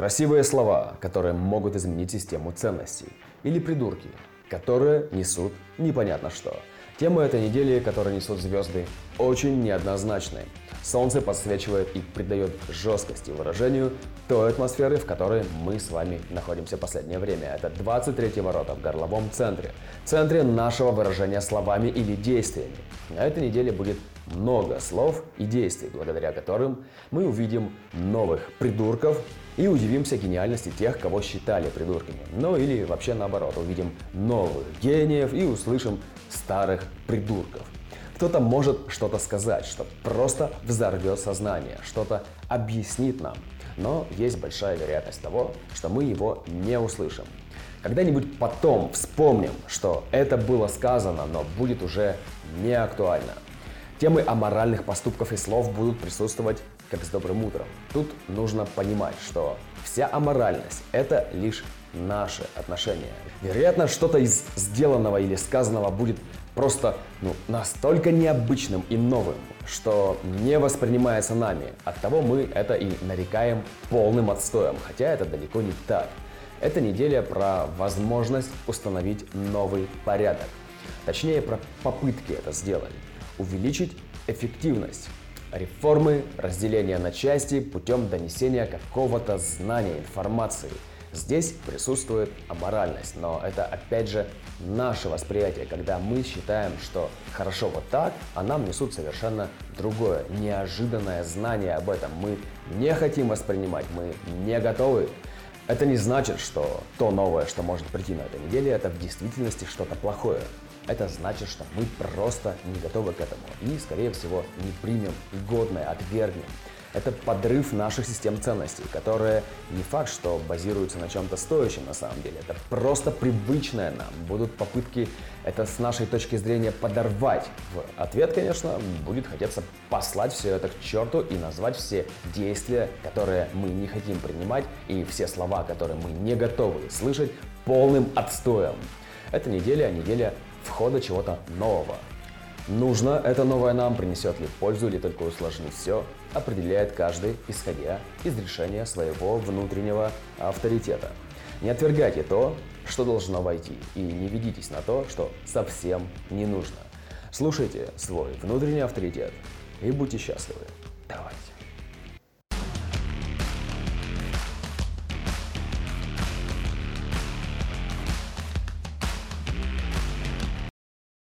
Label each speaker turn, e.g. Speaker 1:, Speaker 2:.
Speaker 1: Красивые слова, которые могут изменить систему ценностей. Или придурки, которые несут непонятно что. Тема этой недели, которую несут звезды, очень неоднозначны. Солнце подсвечивает и придает жесткости выражению той атмосферы, в которой мы с вами находимся в последнее время. Это 23 ворота в горловом центре. Центре нашего выражения словами или действиями. На этой неделе будет много слов и действий, благодаря которым мы увидим новых придурков и удивимся гениальности тех, кого считали придурками. Ну или вообще наоборот, увидим новых гениев и услышим старых придурков. Кто-то может что-то сказать, что просто взорвет сознание, что-то объяснит нам. Но есть большая вероятность того, что мы его не услышим. Когда-нибудь потом вспомним, что это было сказано, но будет уже не актуально. Темы аморальных поступков и слов будут присутствовать как с добрым утром. Тут нужно понимать, что вся аморальность – это лишь наши отношения. Вероятно, что-то из сделанного или сказанного будет просто ну, настолько необычным и новым, что не воспринимается нами. Оттого мы это и нарекаем полным отстоем, хотя это далеко не так. Эта неделя про возможность установить новый порядок. Точнее, про попытки это сделать. Увеличить эффективность. Реформы, разделение на части путем донесения какого-то знания, информации – Здесь присутствует аморальность, но это опять же наше восприятие, когда мы считаем, что хорошо вот так, а нам несут совершенно другое, неожиданное знание об этом. Мы не хотим воспринимать, мы не готовы. Это не значит, что то новое, что может прийти на этой неделе, это в действительности что-то плохое. Это значит, что мы просто не готовы к этому и, скорее всего, не примем годное, отвергнем. Это подрыв наших систем ценностей, которые не факт, что базируются на чем-то стоящем на самом деле. Это просто привычное нам. Будут попытки это с нашей точки зрения подорвать. В ответ, конечно, будет хотеться послать все это к черту и назвать все действия, которые мы не хотим принимать, и все слова, которые мы не готовы слышать, полным отстоем. Эта неделя – неделя входа чего-то нового. Нужно это новое нам, принесет ли пользу или только усложнит все, определяет каждый, исходя из решения своего внутреннего авторитета. Не отвергайте то, что должно войти, и не ведитесь на то, что совсем не нужно. Слушайте свой внутренний авторитет и будьте счастливы. Давайте.